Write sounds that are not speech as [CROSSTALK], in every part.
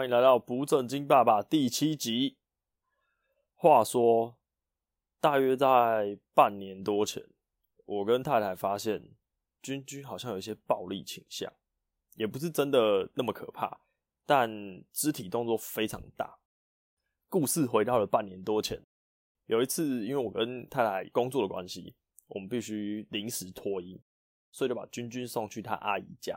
欢迎来到不正经爸爸第七集。话说，大约在半年多前，我跟太太发现君君好像有一些暴力倾向，也不是真的那么可怕，但肢体动作非常大。故事回到了半年多前，有一次，因为我跟太太工作的关系，我们必须临时脱衣，所以就把君君送去他阿姨家。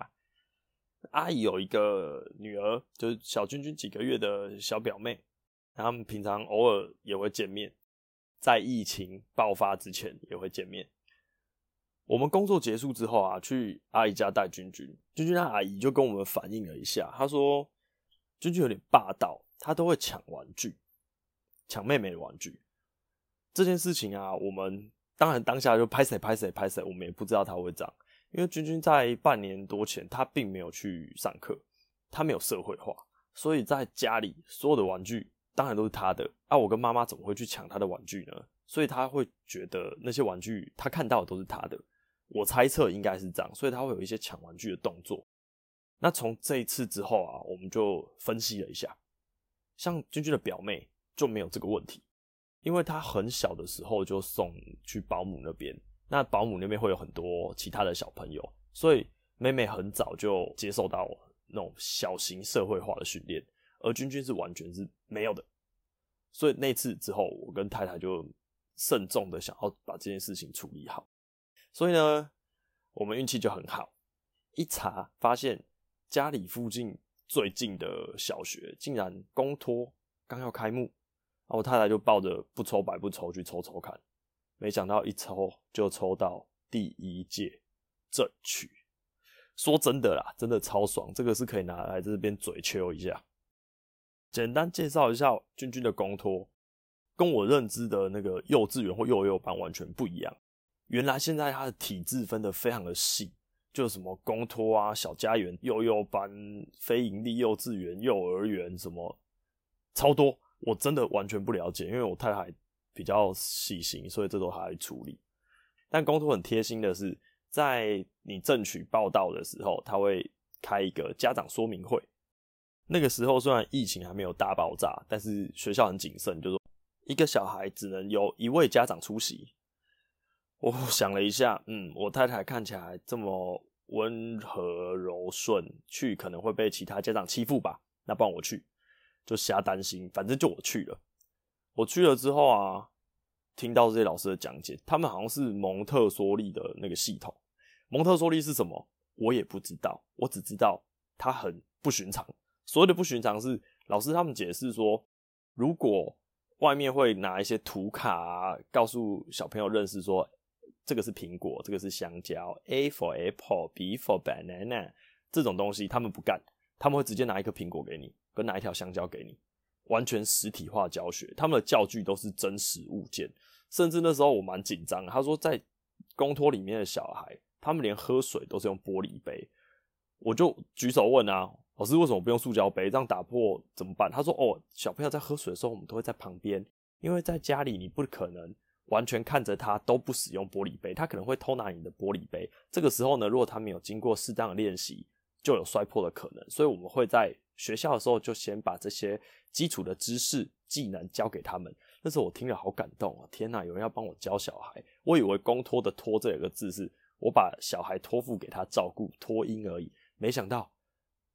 阿姨有一个女儿，就是小君君几个月的小表妹，他们平常偶尔也会见面，在疫情爆发之前也会见面。我们工作结束之后啊，去阿姨家带君君，君君的阿姨就跟我们反映了一下，她说君君有点霸道，她都会抢玩具，抢妹妹的玩具。这件事情啊，我们当然当下就拍谁拍谁拍谁，我们也不知道他会这样。因为君君在半年多前，他并没有去上课，他没有社会化，所以在家里所有的玩具当然都是他的。啊，我跟妈妈怎么会去抢他的玩具呢？所以他会觉得那些玩具他看到的都是他的。我猜测应该是这样，所以他会有一些抢玩具的动作。那从这一次之后啊，我们就分析了一下，像君君的表妹就没有这个问题，因为他很小的时候就送去保姆那边。那保姆那边会有很多其他的小朋友，所以妹妹很早就接受到那种小型社会化的训练，而君君是完全是没有的。所以那次之后，我跟太太就慎重的想要把这件事情处理好。所以呢，我们运气就很好，一查发现家里附近最近的小学竟然公托刚要开幕，然后我太太就抱着不抽白不抽去抽抽看。没想到一抽就抽到第一届正取，说真的啦，真的超爽，这个是可以拿来这边嘴秋一下。简单介绍一下君君的公托，跟我认知的那个幼稚园或幼幼班完全不一样。原来现在它的体制分得非常的细，就什么公托啊、小家园、幼幼班、非营利幼稚园、幼儿园什么超多，我真的完全不了解，因为我太太。比较细心，所以这都还来处理。但公托很贴心的是，在你正取报道的时候，他会开一个家长说明会。那个时候虽然疫情还没有大爆炸，但是学校很谨慎，就说一个小孩只能由一位家长出席。我 [LAUGHS] 想了一下，嗯，我太太看起来这么温和柔顺，去可能会被其他家长欺负吧？那不然我去，就瞎担心，反正就我去了。我去了之后啊，听到这些老师的讲解，他们好像是蒙特梭利的那个系统。蒙特梭利是什么？我也不知道，我只知道它很不寻常。所谓的不寻常是老师他们解释说，如果外面会拿一些图卡啊，告诉小朋友认识说，这个是苹果，这个是香蕉，A for apple，B for banana 这种东西，他们不干，他们会直接拿一颗苹果给你，跟拿一条香蕉给你。完全实体化教学，他们的教具都是真实物件，甚至那时候我蛮紧张。他说在公托里面的小孩，他们连喝水都是用玻璃杯，我就举手问啊，老师为什么不用塑胶杯？这样打破怎么办？他说哦，小朋友在喝水的时候，我们都会在旁边，因为在家里你不可能完全看着他都不使用玻璃杯，他可能会偷拿你的玻璃杯。这个时候呢，如果他没有经过适当的练习，就有摔破的可能。所以我们会在学校的时候就先把这些。基础的知识技能教给他们，那时候我听了好感动啊！天哪，有人要帮我教小孩，我以为公托的托这个字是我把小孩托付给他照顾托婴而已，没想到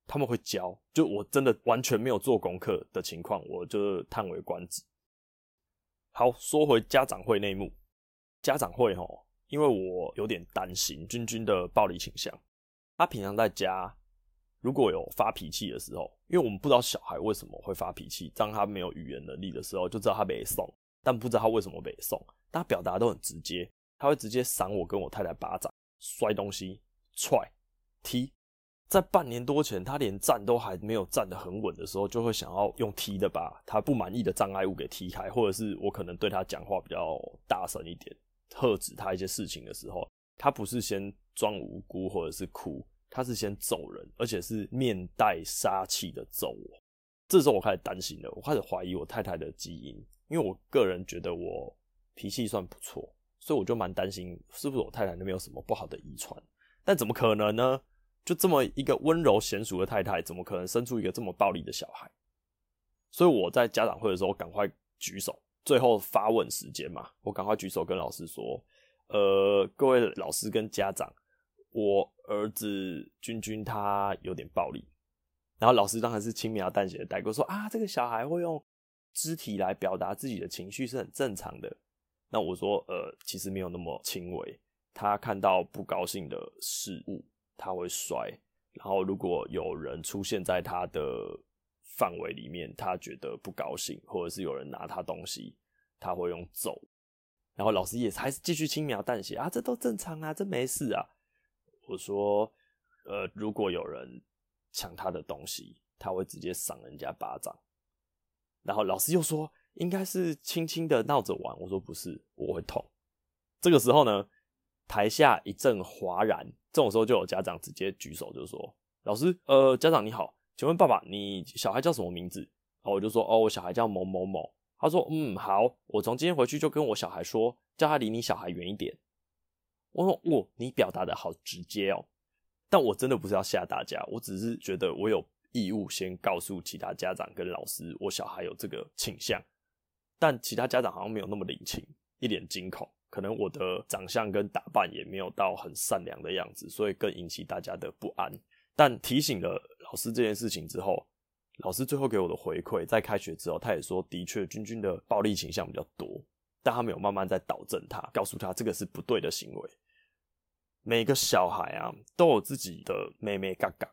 他们会教，就我真的完全没有做功课的情况，我就叹为观止。好，说回家长会内幕，家长会齁，因为我有点担心君君的暴力倾向，他平常在家。如果有发脾气的时候，因为我们不知道小孩为什么会发脾气，当他没有语言能力的时候，就知道他被送，但不知道他为什么被送。他表达都很直接，他会直接赏我跟我太太巴掌、摔东西、踹、踢。在半年多前，他连站都还没有站得很稳的时候，就会想要用踢的把他不满意的障碍物给踢开，或者是我可能对他讲话比较大声一点，喝止他一些事情的时候，他不是先装无辜或者是哭。他是先揍人，而且是面带杀气的揍我。这时候我开始担心了，我开始怀疑我太太的基因，因为我个人觉得我脾气算不错，所以我就蛮担心是不是我太太那边有什么不好的遗传。但怎么可能呢？就这么一个温柔贤淑的太太，怎么可能生出一个这么暴力的小孩？所以我在家长会的时候赶快举手，最后发问时间嘛，我赶快举手跟老师说：“呃，各位老师跟家长，我儿子君君他有点暴力。”然后老师当然是轻描淡写的带过说：“啊，这个小孩会用肢体来表达自己的情绪是很正常的。”那我说：“呃，其实没有那么轻微。”他看到不高兴的事物，他会摔。然后，如果有人出现在他的范围里面，他觉得不高兴，或者是有人拿他东西，他会用揍。然后老师也还是继续轻描淡写啊，这都正常啊，这没事啊。我说，呃，如果有人抢他的东西，他会直接赏人家巴掌。然后老师又说，应该是轻轻的闹着玩。我说不是，我会痛。这个时候呢，台下一阵哗然，这种时候就有家长直接举手，就说：“老师，呃，家长你好，请问爸爸，你小孩叫什么名字？”然后我就说：“哦，我小孩叫某某某。”他说：“嗯，好，我从今天回去就跟我小孩说，叫他离你小孩远一点。”我说：“哦，你表达的好直接哦。”但我真的不是要吓大家，我只是觉得我有义务先告诉其他家长跟老师，我小孩有这个倾向。但其他家长好像没有那么领情，一脸惊恐。可能我的长相跟打扮也没有到很善良的样子，所以更引起大家的不安。但提醒了老师这件事情之后，老师最后给我的回馈，在开学之后，他也说，的确君君的暴力倾向比较多，但他没有慢慢在导正他，告诉他这个是不对的行为。每个小孩啊，都有自己的妹妹嘎嘎，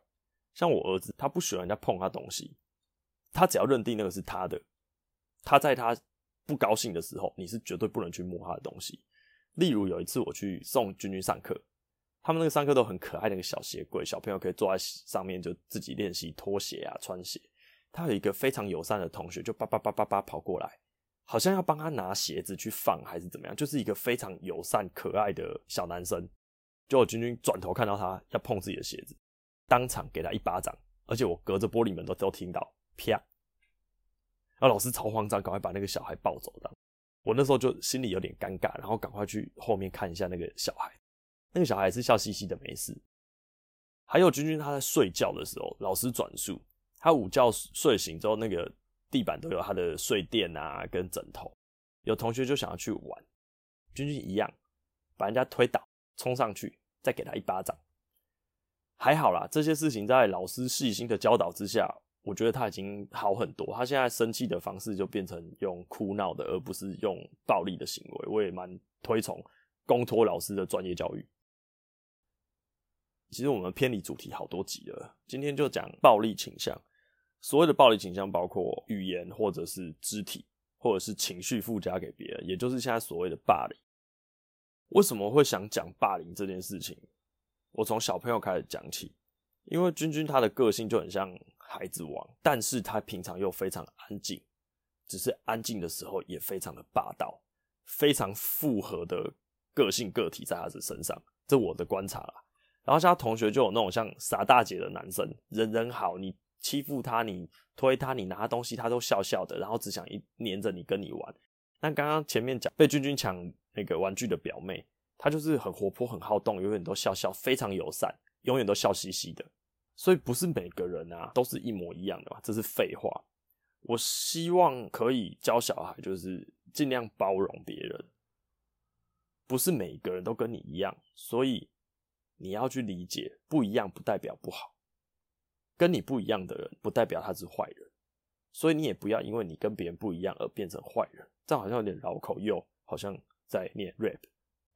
像我儿子，他不喜欢人家碰他东西，他只要认定那个是他的，他在他。不高兴的时候，你是绝对不能去摸他的东西。例如有一次我去送君君上课，他们那个上课都很可爱，那个小鞋柜，小朋友可以坐在上面就自己练习脱鞋啊、穿鞋。他有一个非常友善的同学，就叭叭叭叭叭跑过来，好像要帮他拿鞋子去放还是怎么样，就是一个非常友善可爱的小男生。结果君君转头看到他要碰自己的鞋子，当场给他一巴掌，而且我隔着玻璃门都都听到啪。然后老师超慌张，赶快把那个小孩抱走的。我那时候就心里有点尴尬，然后赶快去后面看一下那个小孩。那个小孩是笑嘻嘻的，没事。还有君君他在睡觉的时候，老师转述他午觉睡醒之后，那个地板都有他的睡垫啊跟枕头。有同学就想要去玩，君君一样把人家推倒，冲上去再给他一巴掌。还好啦，这些事情在老师细心的教导之下。我觉得他已经好很多，他现在生气的方式就变成用哭闹的，而不是用暴力的行为。我也蛮推崇公托老师的专业教育。其实我们偏离主题好多集了，今天就讲暴力倾向。所谓的暴力倾向，包括语言或者是肢体，或者是情绪附加给别人，也就是现在所谓的霸凌。为什么会想讲霸凌这件事情？我从小朋友开始讲起，因为君君他的个性就很像。孩子王，但是他平常又非常安静，只是安静的时候也非常的霸道，非常复合的个性个体在他的身上，这我的观察啦。然后像他同学就有那种像傻大姐的男生，人人好，你欺负他，你推他，你拿东西，他都笑笑的，然后只想一黏着你跟你玩。但刚刚前面讲被君君抢那个玩具的表妹，她就是很活泼、很好动，永远都笑笑，非常友善，永远都笑嘻嘻的。所以不是每个人啊都是一模一样的嘛，这是废话。我希望可以教小孩，就是尽量包容别人。不是每个人都跟你一样，所以你要去理解，不一样不代表不好。跟你不一样的人，不代表他是坏人。所以你也不要因为你跟别人不一样而变成坏人。这样好像有点绕口，又好像在念 rap。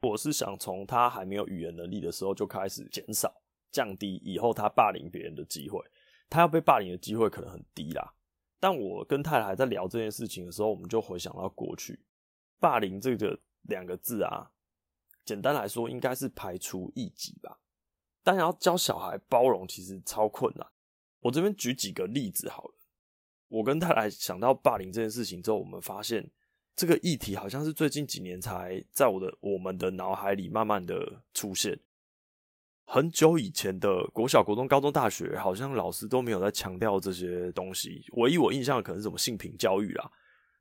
我是想从他还没有语言能力的时候就开始减少。降低以后他霸凌别人的机会，他要被霸凌的机会可能很低啦。但我跟太太在聊这件事情的时候，我们就回想到过去，霸凌这个两个字啊，简单来说应该是排除异己吧。但要教小孩包容，其实超困难。我这边举几个例子好了。我跟太太想到霸凌这件事情之后，我们发现这个议题好像是最近几年才在我的我们的脑海里慢慢的出现。很久以前的国小、国中、高中、大学，好像老师都没有在强调这些东西。唯一我印象的可能是什么性平教育啦，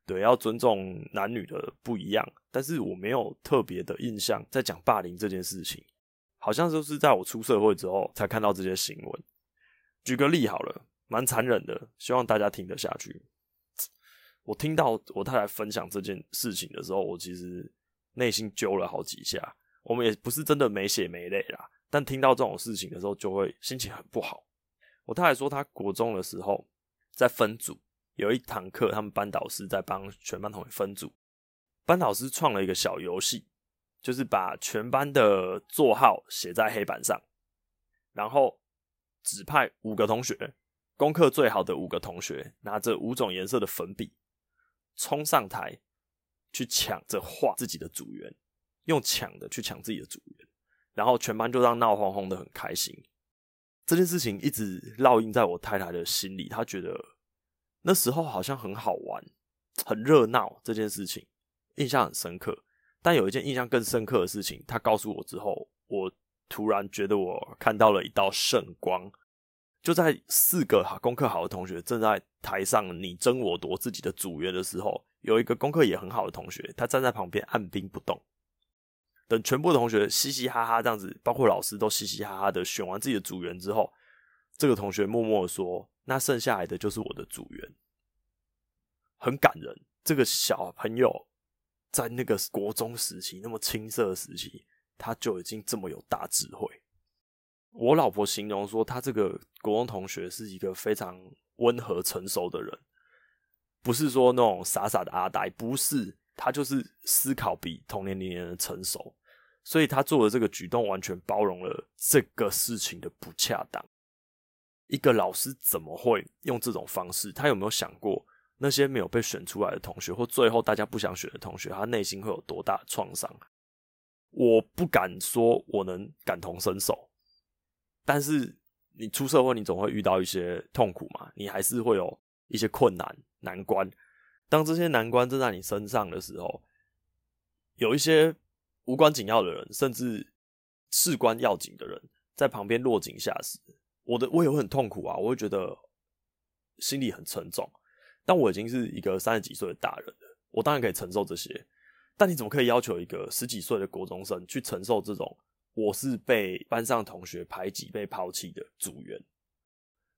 对，要尊重男女的不一样。但是我没有特别的印象在讲霸凌这件事情。好像就是在我出社会之后才看到这些新闻。举个例好了，蛮残忍的，希望大家听得下去。我听到我太太分享这件事情的时候，我其实内心揪了好几下。我们也不是真的没血没泪啦，但听到这种事情的时候，就会心情很不好。我太太说，她国中的时候在分组，有一堂课，他们班导师在帮全班同学分组，班导师创了一个小游戏，就是把全班的座号写在黑板上，然后指派五个同学，功课最好的五个同学，拿着五种颜色的粉笔。冲上台去抢着画自己的组员，用抢的去抢自己的组员，然后全班就让闹哄哄的很开心。这件事情一直烙印在我太太的心里，她觉得那时候好像很好玩、很热闹，这件事情印象很深刻。但有一件印象更深刻的事情，她告诉我之后，我突然觉得我看到了一道圣光。就在四个功课好的同学正在台上你争我夺自己的组员的时候，有一个功课也很好的同学，他站在旁边按兵不动，等全部的同学嘻嘻哈哈这样子，包括老师都嘻嘻哈哈的选完自己的组员之后，这个同学默默的说：“那剩下来的就是我的组员。”很感人。这个小朋友在那个国中时期，那么青涩的时期，他就已经这么有大智慧。我老婆形容说，他这个国中同学是一个非常温和成熟的人，不是说那种傻傻的阿呆，不是，他就是思考比同年龄人成熟，所以他做的这个举动完全包容了这个事情的不恰当。一个老师怎么会用这种方式？他有没有想过那些没有被选出来的同学，或最后大家不想选的同学，他内心会有多大创伤？我不敢说我能感同身受。但是你出社会，你总会遇到一些痛苦嘛，你还是会有一些困难难关。当这些难关正在你身上的时候，有一些无关紧要的人，甚至事关要紧的人，在旁边落井下石，我的我也会很痛苦啊，我会觉得心里很沉重。但我已经是一个三十几岁的大人了，我当然可以承受这些。但你怎么可以要求一个十几岁的国中生去承受这种？我是被班上同学排挤、被抛弃的组员，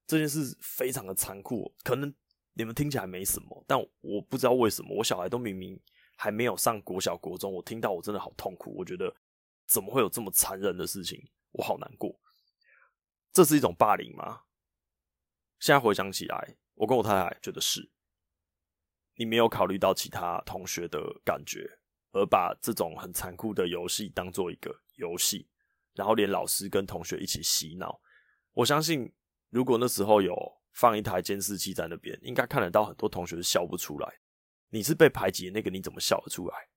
这件事非常的残酷。可能你们听起来没什么，但我不知道为什么，我小孩都明明还没有上国小、国中，我听到我真的好痛苦。我觉得怎么会有这么残忍的事情？我好难过。这是一种霸凌吗？现在回想起来，我跟我太太觉得是。你没有考虑到其他同学的感觉，而把这种很残酷的游戏当做一个游戏，然后连老师跟同学一起洗脑。我相信，如果那时候有放一台监视器在那边，应该看得到很多同学是笑不出来。你是被排挤的那个，你怎么笑得出来？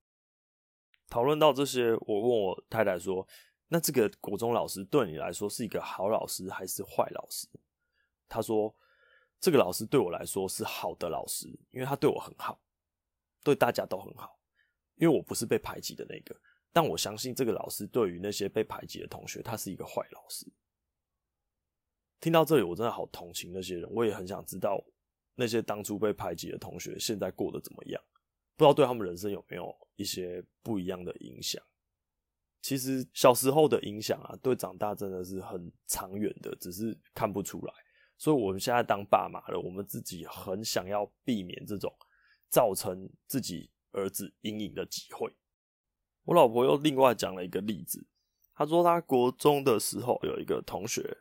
讨论到这些，我问我太太说：“那这个国中老师对你来说是一个好老师还是坏老师？”她说：“这个老师对我来说是好的老师，因为他对我很好，对大家都很好，因为我不是被排挤的那个。”但我相信这个老师对于那些被排挤的同学，他是一个坏老师。听到这里，我真的好同情那些人，我也很想知道那些当初被排挤的同学现在过得怎么样，不知道对他们人生有没有一些不一样的影响。其实小时候的影响啊，对长大真的是很长远的，只是看不出来。所以我们现在当爸妈了，我们自己很想要避免这种造成自己儿子阴影的机会。我老婆又另外讲了一个例子，她说她国中的时候有一个同学，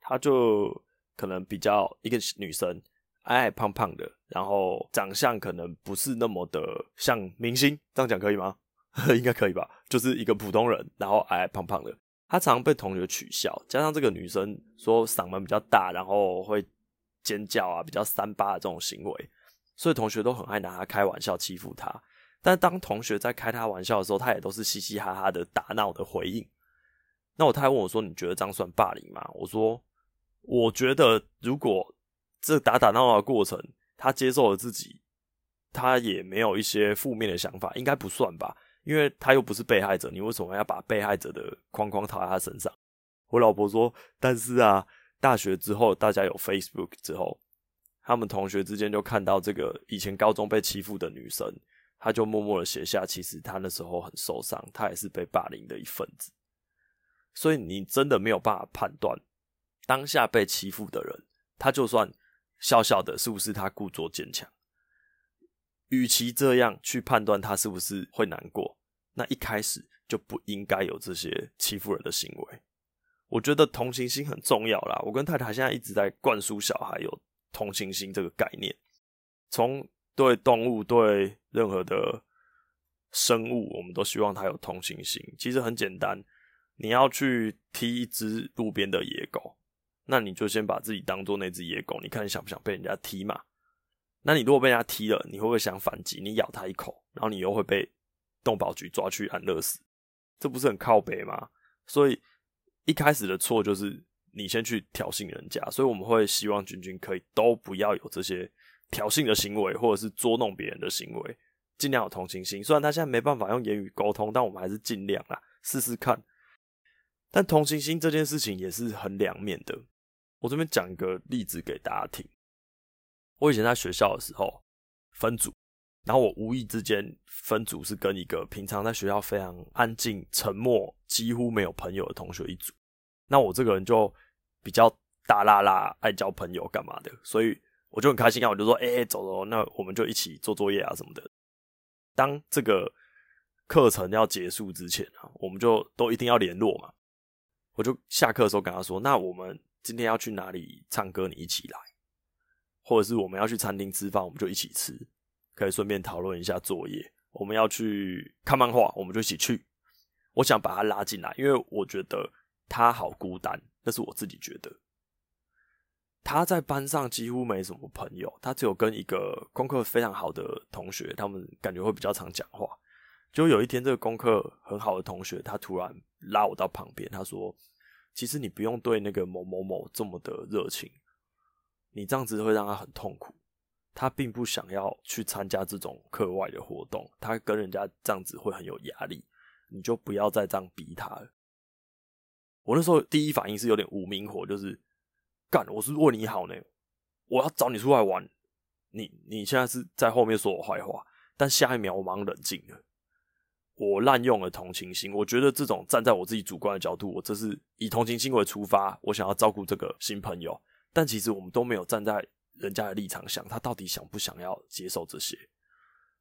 她就可能比较一个女生，矮矮胖胖的，然后长相可能不是那么的像明星，这样讲可以吗？[LAUGHS] 应该可以吧，就是一个普通人，然后矮矮胖胖的，她常常被同学取笑，加上这个女生说嗓门比较大，然后会尖叫啊，比较三八的这种行为，所以同学都很爱拿她开玩笑，欺负她。但当同学在开他玩笑的时候，他也都是嘻嘻哈哈的打闹的回应。那我他还问我说：“你觉得这样算霸凌吗？”我说：“我觉得如果这打打闹闹的过程，他接受了自己，他也没有一些负面的想法，应该不算吧？因为他又不是被害者，你为什么要把被害者的框框套在他身上？”我老婆说：“但是啊，大学之后大家有 Facebook 之后，他们同学之间就看到这个以前高中被欺负的女生。”他就默默的写下，其实他那时候很受伤，他也是被霸凌的一份子。所以你真的没有办法判断当下被欺负的人，他就算笑笑的，是不是他故作坚强？与其这样去判断他是不是会难过，那一开始就不应该有这些欺负人的行为。我觉得同情心很重要啦。我跟太太现在一直在灌输小孩有同情心这个概念，从对动物、对任何的生物，我们都希望它有同情心。其实很简单，你要去踢一只路边的野狗，那你就先把自己当做那只野狗，你看你想不想被人家踢嘛？那你如果被人家踢了，你会不会想反击？你咬他一口，然后你又会被动保局抓去安乐死，这不是很靠北吗？所以一开始的错就是你先去挑衅人家，所以我们会希望君君可以都不要有这些挑衅的行为，或者是捉弄别人的行为，尽量有同情心。虽然他现在没办法用言语沟通，但我们还是尽量啦，试试看。但同情心这件事情也是很两面的。我这边讲一个例子给大家听。我以前在学校的时候分组，然后我无意之间分组是跟一个平常在学校非常安静、沉默、几乎没有朋友的同学一组。那我这个人就比较大啦啦，爱交朋友干嘛的，所以我就很开心啊，我就说：“哎、欸，走走，那我们就一起做作业啊什么的。”当这个课程要结束之前啊，我们就都一定要联络嘛。我就下课的时候跟他说：“那我们今天要去哪里唱歌？你一起来。”或者是我们要去餐厅吃饭，我们就一起吃，可以顺便讨论一下作业。我们要去看漫画，我们就一起去。我想把他拉进来，因为我觉得他好孤单，那是我自己觉得。他在班上几乎没什么朋友，他只有跟一个功课非常好的同学，他们感觉会比较常讲话。就有一天，这个功课很好的同学，他突然拉我到旁边，他说：“其实你不用对那个某某某这么的热情。”你这样子会让他很痛苦，他并不想要去参加这种课外的活动，他跟人家这样子会很有压力，你就不要再这样逼他了。我那时候第一反应是有点无名火，就是干，我是为你好呢，我要找你出来玩，你你现在是在后面说我坏话，但下一秒我马上冷静了，我滥用了同情心，我觉得这种站在我自己主观的角度，我这是以同情心为出发，我想要照顾这个新朋友。但其实我们都没有站在人家的立场想，他到底想不想要接受这些？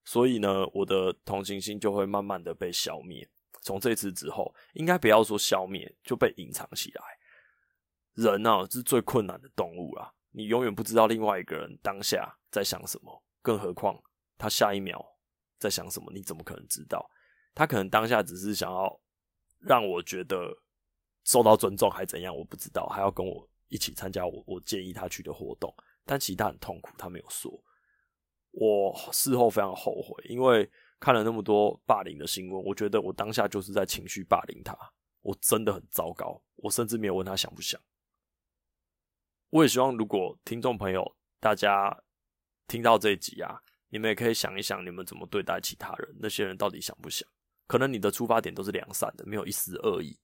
所以呢，我的同情心就会慢慢的被消灭。从这次之后，应该不要说消灭，就被隐藏起来。人啊，是最困难的动物啊！你永远不知道另外一个人当下在想什么，更何况他下一秒在想什么，你怎么可能知道？他可能当下只是想要让我觉得受到尊重，还怎样？我不知道，还要跟我。一起参加我我建议他去的活动，但其实他很痛苦，他没有说。我事后非常后悔，因为看了那么多霸凌的新闻，我觉得我当下就是在情绪霸凌他，我真的很糟糕。我甚至没有问他想不想。我也希望，如果听众朋友大家听到这一集啊，你们也可以想一想，你们怎么对待其他人，那些人到底想不想？可能你的出发点都是良善的，没有一丝恶意，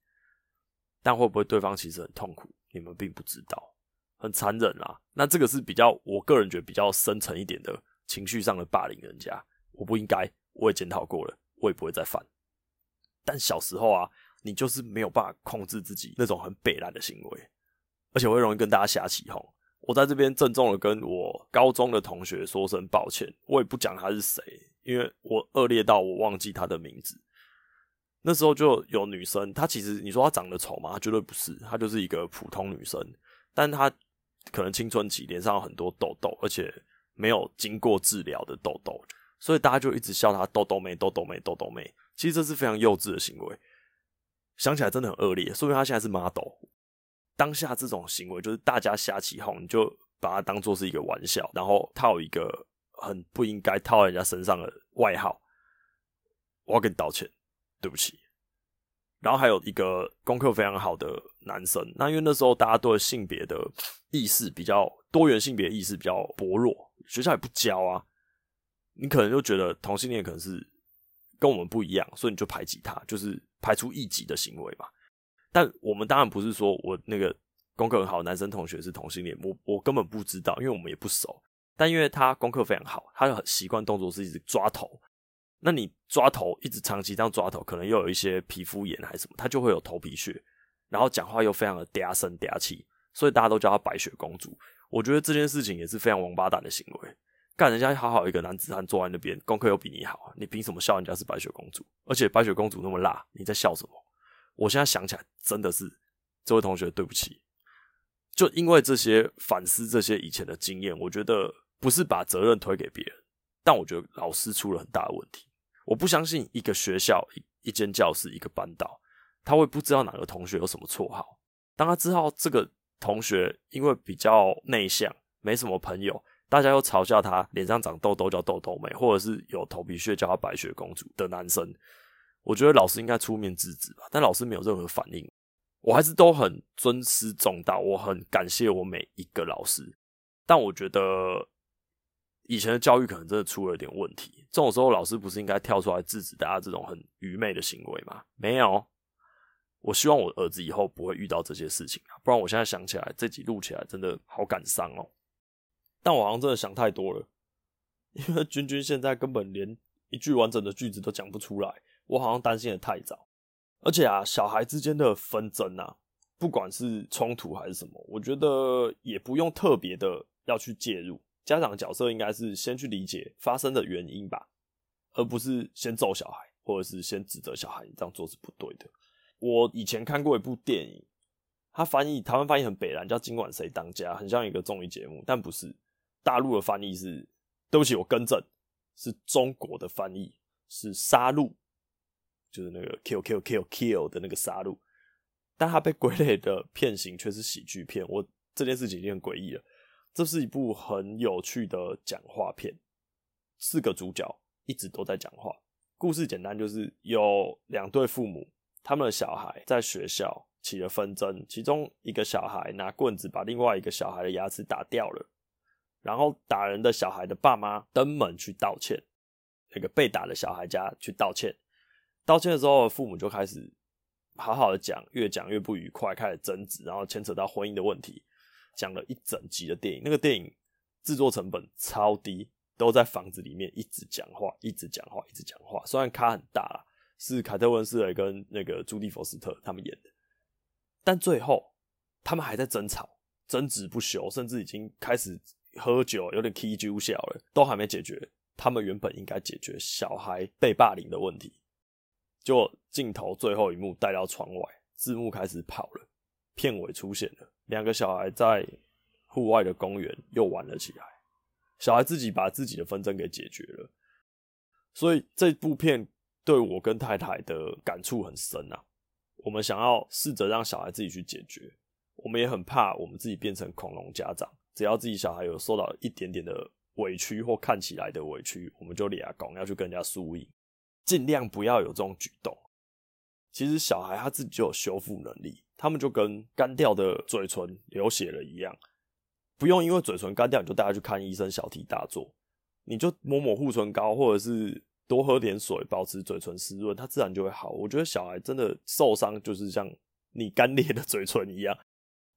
但会不会对方其实很痛苦？你们并不知道，很残忍啦。那这个是比较，我个人觉得比较深层一点的情绪上的霸凌人家，我不应该，我也检讨过了，我也不会再犯。但小时候啊，你就是没有办法控制自己那种很北烂的行为，而且会容易跟大家瞎起哄。我在这边郑重的跟我高中的同学说声抱歉，我也不讲他是谁，因为我恶劣到我忘记他的名字。那时候就有女生，她其实你说她长得丑吗？她绝对不是，她就是一个普通女生，但她可能青春期脸上有很多痘痘，而且没有经过治疗的痘痘，所以大家就一直笑她痘痘妹、痘痘妹、痘痘妹。其实这是非常幼稚的行为，想起来真的很恶劣。说明她现在是 model，当下这种行为就是大家瞎起哄，你就把它当做是一个玩笑，然后套一个很不应该套人家身上的外号。我要跟你道歉。对不起，然后还有一个功课非常好的男生，那因为那时候大家对性别的意识比较多元，性别意识比较薄弱，学校也不教啊，你可能就觉得同性恋可能是跟我们不一样，所以你就排挤他，就是排除异己的行为嘛。但我们当然不是说我那个功课很好男生同学是同性恋，我我根本不知道，因为我们也不熟。但因为他功课非常好，他的习惯动作是一直抓头。那你抓头一直长期这样抓头，可能又有一些皮肤炎还是什么，他就会有头皮屑。然后讲话又非常的嗲声嗲气，所以大家都叫他白雪公主。我觉得这件事情也是非常王八蛋的行为。干人家好好一个男子汉坐在那边，功课又比你好，你凭什么笑人家是白雪公主？而且白雪公主那么辣，你在笑什么？我现在想起来，真的是这位同学对不起。就因为这些反思，这些以前的经验，我觉得不是把责任推给别人，但我觉得老师出了很大的问题。我不相信一个学校、一一间教室、一个班导，他会不知道哪个同学有什么绰号。当他知道这个同学因为比较内向，没什么朋友，大家又嘲笑他脸上长痘痘叫痘痘妹，或者是有头皮屑叫他白雪公主的男生，我觉得老师应该出面制止吧。但老师没有任何反应。我还是都很尊师重道，我很感谢我每一个老师，但我觉得以前的教育可能真的出了点问题。这种时候，老师不是应该跳出来制止大家这种很愚昧的行为吗？没有，我希望我儿子以后不会遇到这些事情啊，不然我现在想起来，这集录起来真的好感伤哦。但我好像真的想太多了，因为君君现在根本连一句完整的句子都讲不出来，我好像担心的太早。而且啊，小孩之间的纷争啊，不管是冲突还是什么，我觉得也不用特别的要去介入。家长角色应该是先去理解发生的原因吧，而不是先揍小孩，或者是先指责小孩，你这样做是不对的。我以前看过一部电影，它翻译台湾翻译很北烂，叫《今晚谁当家》，很像一个综艺节目，但不是。大陆的翻译是，对不起，我更正，是中国的翻译是杀戮。就是那个 kill kill kill kill 的那个杀戮，但他被归类的片型却是喜剧片。我这件事情已经很诡异了。这是一部很有趣的讲话片，四个主角一直都在讲话。故事简单，就是有两对父母，他们的小孩在学校起了纷争，其中一个小孩拿棍子把另外一个小孩的牙齿打掉了，然后打人的小孩的爸妈登门去道歉，那个被打的小孩家去道歉。道歉的时候，父母就开始好好的讲，越讲越不愉快，开始争执，然后牵扯到婚姻的问题，讲了一整集的电影。那个电影制作成本超低，都在房子里面一直讲话，一直讲话，一直讲话。虽然咖很大，是凯特温丝蕾跟那个朱蒂佛斯特他们演的，但最后他们还在争吵，争执不休，甚至已经开始喝酒，有点起酒笑了，都还没解决他们原本应该解决小孩被霸凌的问题。就镜头最后一幕带到窗外，字幕开始跑了，片尾出现了两个小孩在户外的公园又玩了起来，小孩自己把自己的纷争给解决了，所以这部片对我跟太太的感触很深啊。我们想要试着让小孩自己去解决，我们也很怕我们自己变成恐龙家长，只要自己小孩有受到一点点的委屈或看起来的委屈，我们就俩公要去跟人家输赢。尽量不要有这种举动。其实小孩他自己就有修复能力，他们就跟干掉的嘴唇流血了一样，不用因为嘴唇干掉你就带他去看医生，小题大做。你就抹抹护唇膏，或者是多喝点水，保持嘴唇湿润，他自然就会好。我觉得小孩真的受伤就是像你干裂的嘴唇一样，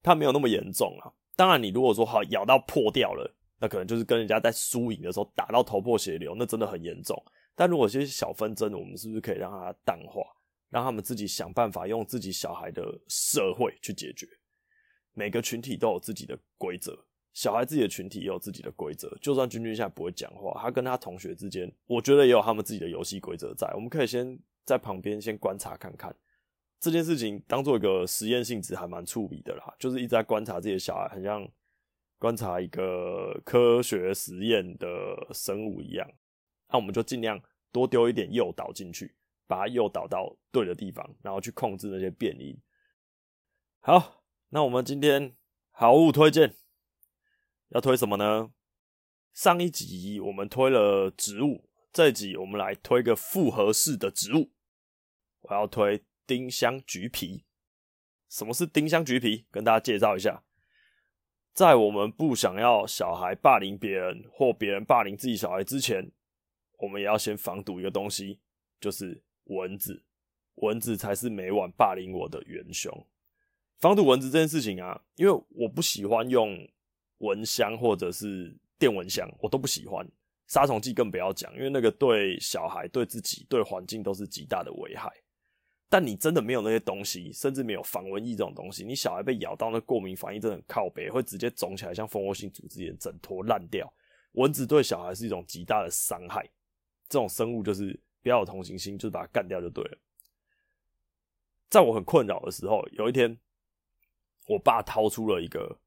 他没有那么严重啊。当然，你如果说好咬到破掉了，那可能就是跟人家在输赢的时候打到头破血流，那真的很严重。但如果这些小纷争，我们是不是可以让它淡化，让他们自己想办法用自己小孩的社会去解决？每个群体都有自己的规则，小孩自己的群体也有自己的规则。就算君君现在不会讲话，他跟他同学之间，我觉得也有他们自己的游戏规则在。我们可以先在旁边先观察看看这件事情，当做一个实验性质，还蛮触笔的啦。就是一直在观察自己的小孩，很像观察一个科学实验的生物一样。那我们就尽量多丢一点诱导进去，把它诱导到对的地方，然后去控制那些变因。好，那我们今天好物推荐要推什么呢？上一集我们推了植物，这一集我们来推个复合式的植物。我要推丁香橘皮。什么是丁香橘皮？跟大家介绍一下，在我们不想要小孩霸凌别人，或别人霸凌自己小孩之前。我们也要先防堵一个东西，就是蚊子。蚊子才是每晚霸凌我的元凶。防堵蚊子这件事情啊，因为我不喜欢用蚊香或者是电蚊香，我都不喜欢。杀虫剂更不要讲，因为那个对小孩、对自己、对环境都是极大的危害。但你真的没有那些东西，甚至没有防蚊液这种东西，你小孩被咬到，那过敏反应真的很靠北，会直接肿起来，像蜂窝性组织炎，整坨烂掉。蚊子对小孩是一种极大的伤害，这种生物就是不要有同情心，就是把它干掉就对了。在我很困扰的时候，有一天，我爸掏出了一个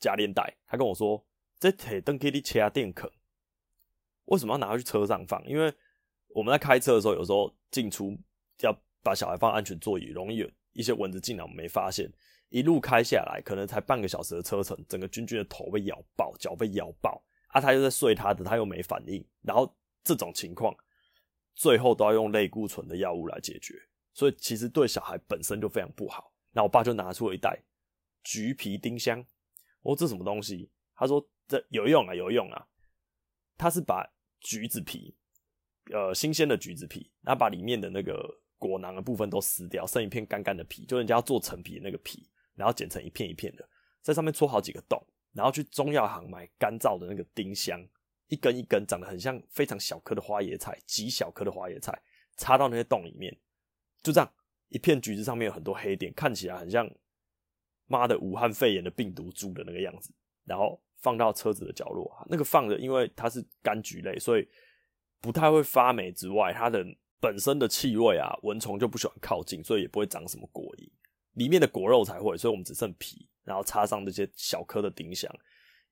夹链袋，他跟我说：“这铁灯给你切下电壳，为什么要拿去车上放？因为我们在开车的时候，有时候进出要把小孩放安全座椅，容易有一些蚊子进来，我们没发现。一路开下来，可能才半个小时的车程，整个君君的头被咬爆，脚被咬爆，啊，他又在睡他的，他又没反应，然后这种情况，最后都要用类固醇的药物来解决。”所以其实对小孩本身就非常不好。那我爸就拿出了一袋橘皮丁香。我说，这什么东西？他说这有用啊，有用啊。他是把橘子皮，呃，新鲜的橘子皮，然后把里面的那个果囊的部分都撕掉，剩一片干干的皮，就人家要做陈皮的那个皮，然后剪成一片一片的，在上面戳好几个洞，然后去中药行买干燥的那个丁香，一根一根长得很像非常小颗的花椰菜，极小颗的花椰菜，插到那些洞里面。就这样，一片橘子上面有很多黑点，看起来很像妈的武汉肺炎的病毒株的那个样子。然后放到车子的角落，那个放着，因为它是柑橘类，所以不太会发霉。之外，它的本身的气味啊，蚊虫就不喜欢靠近，所以也不会长什么果蝇。里面的果肉才会，所以我们只剩皮，然后插上这些小颗的丁香，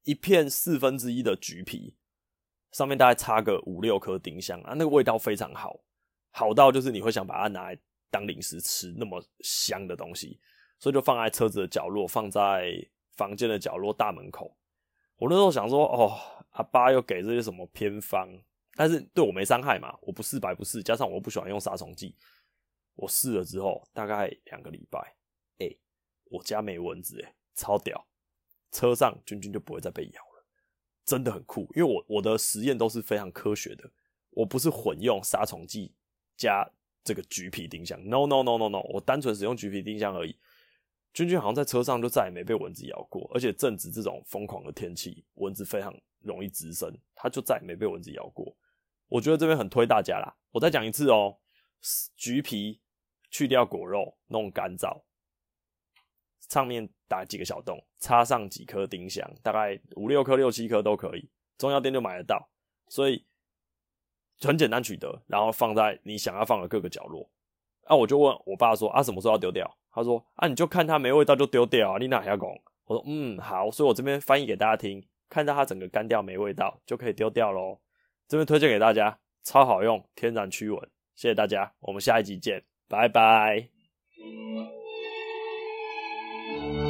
一片四分之一的橘皮，上面大概插个五六颗丁香啊，那个味道非常好，好到就是你会想把它拿来。当零食吃那么香的东西，所以就放在车子的角落，放在房间的角落、大门口。我那时候想说，哦，阿爸又给这些什么偏方，但是对我没伤害嘛，我不试白不试。加上我不喜欢用杀虫剂，我试了之后，大概两个礼拜，哎、我家没蚊子，哎，超屌！车上君君就不会再被咬了，真的很酷。因为我我的实验都是非常科学的，我不是混用杀虫剂加。这个橘皮丁香，no no no no no，我单纯使用橘皮丁香而已。君君好像在车上就再也没被蚊子咬过，而且正值这种疯狂的天气，蚊子非常容易滋生，他就再也没被蚊子咬过。我觉得这边很推大家啦，我再讲一次哦，橘皮去掉果肉，弄干燥，上面打几个小洞，插上几颗丁香，大概五六颗、六七颗都可以，中药店就买得到，所以。很简单取得，然后放在你想要放的各个角落。啊，我就问我爸说：“啊，什么时候要丢掉？”他说：“啊，你就看它没味道就丢掉啊，你哪还要讲？”我说：“嗯，好。”所以我这边翻译给大家听，看到它整个干掉没味道就可以丢掉喽。这边推荐给大家，超好用，天然驱蚊。谢谢大家，我们下一集见，拜拜。Thank you.